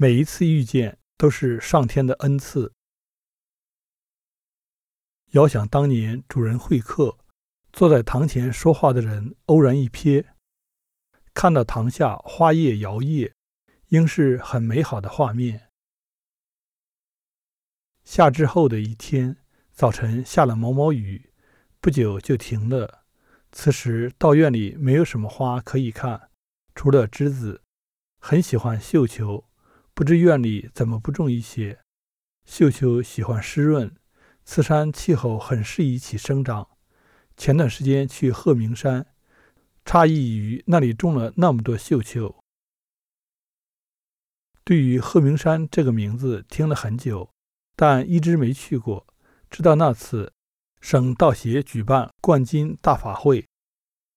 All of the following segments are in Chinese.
每一次遇见都是上天的恩赐。遥想当年主人会客，坐在堂前说话的人偶然一瞥，看到堂下花叶摇曳，应是很美好的画面。夏至后的一天早晨下了毛毛雨，不久就停了。此时道院里没有什么花可以看，除了栀子。很喜欢绣球，不知院里怎么不种一些。绣球喜欢湿润，此山气候很适宜其生长。前段时间去鹤鸣山，诧异于那里种了那么多绣球。对于鹤鸣山这个名字听了很久，但一直没去过。直到那次。省道协举办冠金大法会，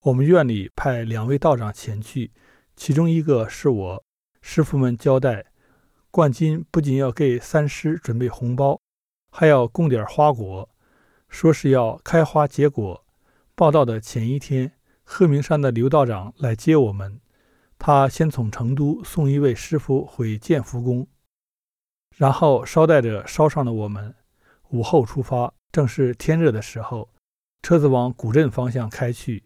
我们院里派两位道长前去，其中一个是我。师傅们交代，冠军不仅要给三师准备红包，还要供点花果，说是要开花结果。报道的前一天，鹤鸣山的刘道长来接我们，他先从成都送一位师傅回建福宫，然后捎带着捎上了我们。午后出发。正是天热的时候，车子往古镇方向开去，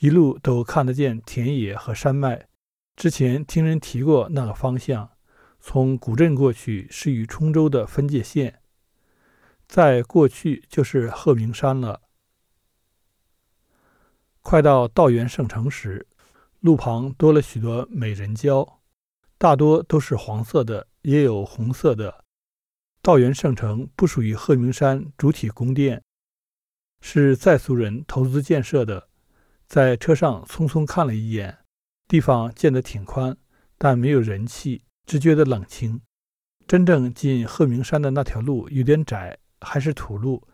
一路都看得见田野和山脉。之前听人提过那个方向，从古镇过去是与冲州的分界线，再过去就是鹤鸣山了。快到道元圣城时，路旁多了许多美人蕉，大多都是黄色的，也有红色的。道元圣城不属于鹤鸣山主体宫殿，是在俗人投资建设的。在车上匆匆看了一眼，地方建得挺宽，但没有人气，只觉得冷清。真正进鹤鸣山的那条路有点窄，还是土路，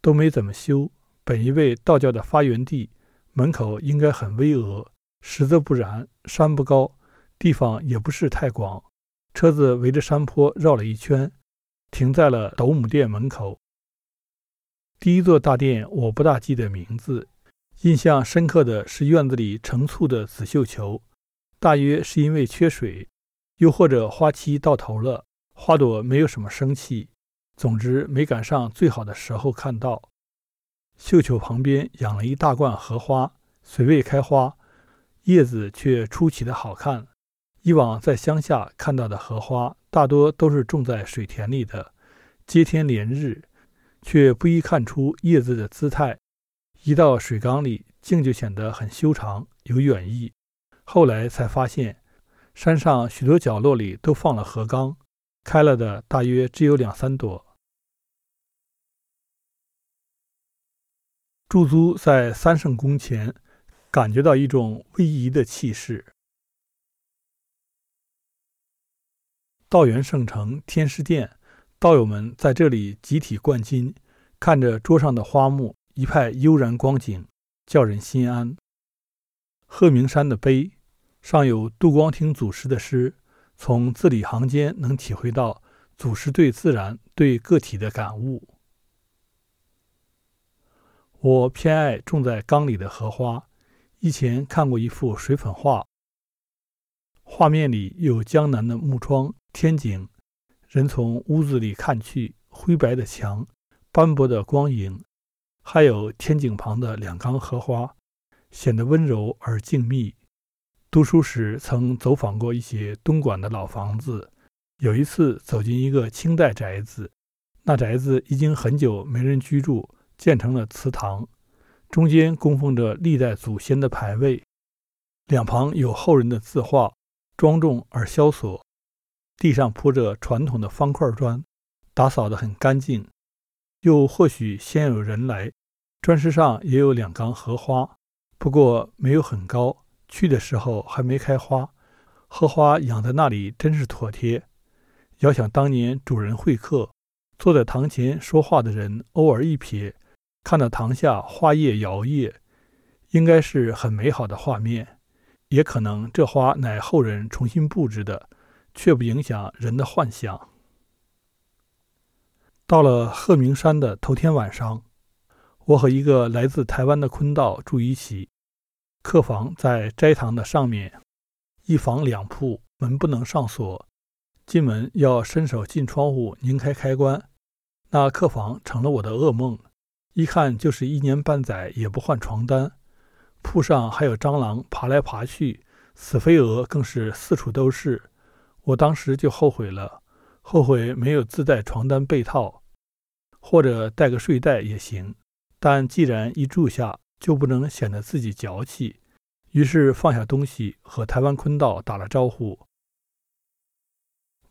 都没怎么修。本以为道教的发源地，门口应该很巍峨，实则不然。山不高，地方也不是太广，车子围着山坡绕了一圈。停在了斗母殿门口。第一座大殿我不大记得名字，印象深刻的是院子里成簇的紫绣球，大约是因为缺水，又或者花期到头了，花朵没有什么生气。总之没赶上最好的时候看到。绣球旁边养了一大罐荷花，虽未开花，叶子却出奇的好看。以往在乡下看到的荷花。大多都是种在水田里的，接天连日，却不易看出叶子的姿态。一到水缸里，茎就显得很修长，有远意。后来才发现，山上许多角落里都放了荷缸，开了的大约只有两三朵。驻足在三圣宫前，感觉到一种威仪的气势。道元圣城天师殿，道友们在这里集体灌金，看着桌上的花木，一派悠然光景，叫人心安。鹤鸣山的碑上有杜光庭祖师的诗，从字里行间能体会到祖师对自然、对个体的感悟。我偏爱种在缸里的荷花，以前看过一幅水粉画。画面里有江南的木窗、天井，人从屋子里看去，灰白的墙、斑驳的光影，还有天井旁的两缸荷花，显得温柔而静谧。读书时曾走访过一些东莞的老房子，有一次走进一个清代宅子，那宅子已经很久没人居住，建成了祠堂，中间供奉着历代祖先的牌位，两旁有后人的字画。庄重而萧索，地上铺着传统的方块砖，打扫得很干净。又或许先有人来，砖石上也有两缸荷花，不过没有很高，去的时候还没开花。荷花养在那里真是妥帖。遥想当年主人会客，坐在堂前说话的人偶尔一瞥，看到堂下花叶摇曳，应该是很美好的画面。也可能这花乃后人重新布置的，却不影响人的幻想。到了鹤鸣山的头天晚上，我和一个来自台湾的坤道住一起，客房在斋堂的上面，一房两铺，门不能上锁。进门要伸手进窗户拧开开关，那客房成了我的噩梦。一看就是一年半载也不换床单，铺上还有蟑螂爬来爬去，死飞蛾更是四处都是。我当时就后悔了，后悔没有自带床单被套，或者带个睡袋也行。但既然一住下，就不能显得自己矫气，于是放下东西，和台湾坤道打了招呼。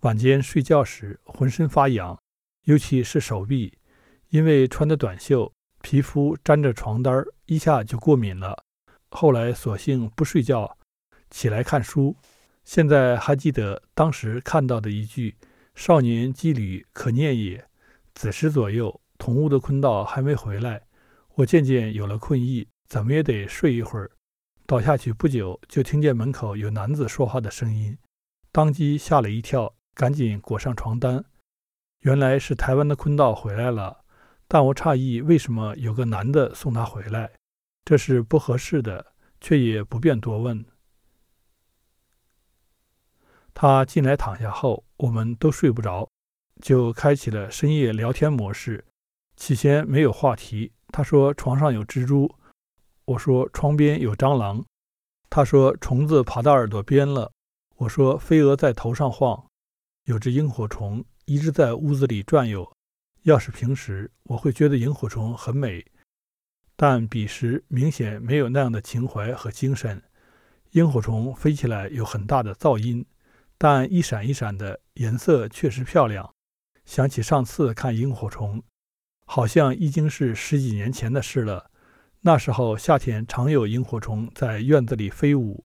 晚间睡觉时，浑身发痒，尤其是手臂，因为穿的短袖，皮肤沾着床单一下就过敏了。后来索性不睡觉，起来看书。现在还记得当时看到的一句：“少年羁旅可念也。”子时左右，同屋的坤道还没回来，我渐渐有了困意，怎么也得睡一会儿。倒下去不久，就听见门口有男子说话的声音，当即吓了一跳。赶紧裹上床单，原来是台湾的坤道回来了。但我诧异，为什么有个男的送他回来？这是不合适的，却也不便多问。他进来躺下后，我们都睡不着，就开启了深夜聊天模式。起先没有话题，他说床上有蜘蛛，我说窗边有蟑螂，他说虫子爬到耳朵边了，我说飞蛾在头上晃。有只萤火虫一直在屋子里转悠。要是平时，我会觉得萤火虫很美，但彼时明显没有那样的情怀和精神。萤火虫飞起来有很大的噪音，但一闪一闪的颜色确实漂亮。想起上次看萤火虫，好像已经是十几年前的事了。那时候夏天常有萤火虫在院子里飞舞，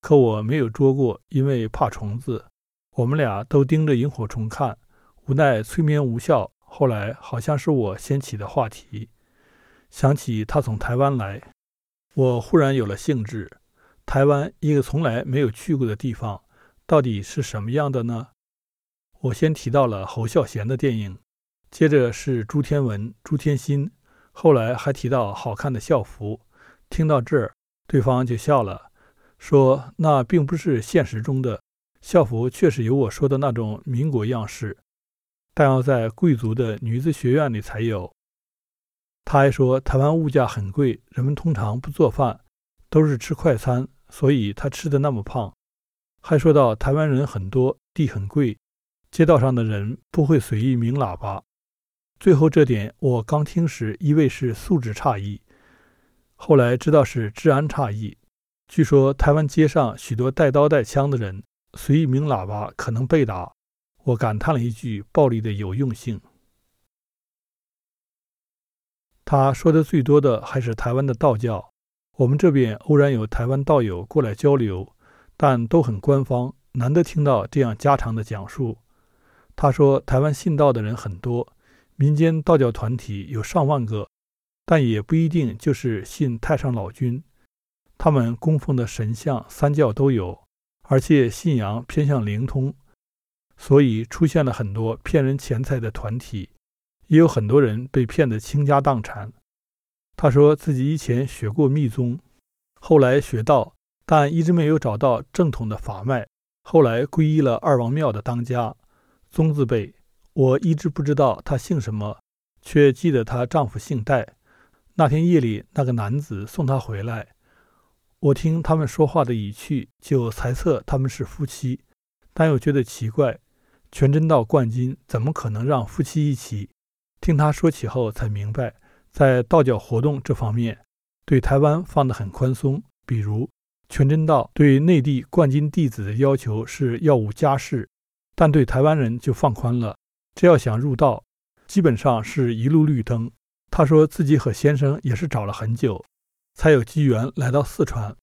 可我没有捉过，因为怕虫子。我们俩都盯着萤火虫看，无奈催眠无效。后来好像是我掀起的话题，想起他从台湾来，我忽然有了兴致。台湾一个从来没有去过的地方，到底是什么样的呢？我先提到了侯孝贤的电影，接着是朱天文、朱天心，后来还提到好看的校服。听到这儿，对方就笑了，说那并不是现实中的。校服确实有我说的那种民国样式，但要在贵族的女子学院里才有。他还说台湾物价很贵，人们通常不做饭，都是吃快餐，所以他吃的那么胖。还说到台湾人很多，地很贵，街道上的人不会随意鸣喇叭。最后这点我刚听时以为是素质差异，后来知道是治安差异。据说台湾街上许多带刀带枪的人。随意鸣喇叭可能被打，我感叹了一句暴力的有用性。他说的最多的还是台湾的道教。我们这边偶然有台湾道友过来交流，但都很官方，难得听到这样家常的讲述。他说台湾信道的人很多，民间道教团体有上万个，但也不一定就是信太上老君，他们供奉的神像三教都有。而且信仰偏向灵通，所以出现了很多骗人钱财的团体，也有很多人被骗得倾家荡产。他说自己以前学过密宗，后来学道，但一直没有找到正统的法脉。后来皈依了二王庙的当家，宗字辈。我一直不知道他姓什么，却记得她丈夫姓戴。那天夜里，那个男子送她回来。我听他们说话的语气，就猜测他们是夫妻，但又觉得奇怪。全真道冠军怎么可能让夫妻一起？听他说起后，才明白，在道教活动这方面，对台湾放得很宽松。比如，全真道对内地冠军弟子的要求是要无家室，但对台湾人就放宽了，只要想入道，基本上是一路绿灯。他说自己和先生也是找了很久。才有机缘来到四川，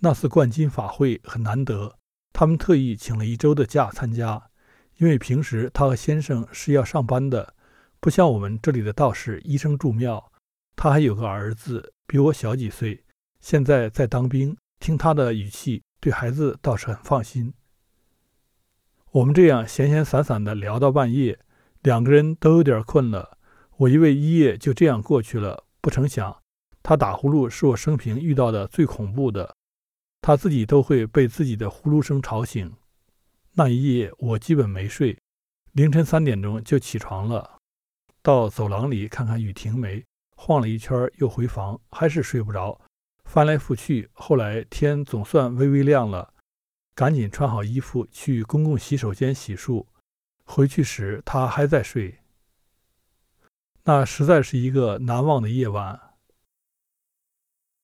那次灌金法会很难得，他们特意请了一周的假参加，因为平时他和先生是要上班的，不像我们这里的道士医生住庙。他还有个儿子，比我小几岁，现在在当兵。听他的语气，对孩子倒是很放心。我们这样闲闲散散的聊到半夜，两个人都有点困了。我以为一夜就这样过去了，不成想。他打呼噜是我生平遇到的最恐怖的，他自己都会被自己的呼噜声吵醒。那一夜我基本没睡，凌晨三点钟就起床了，到走廊里看看雨停没，晃了一圈又回房，还是睡不着，翻来覆去。后来天总算微微亮了，赶紧穿好衣服去公共洗手间洗漱。回去时他还在睡，那实在是一个难忘的夜晚。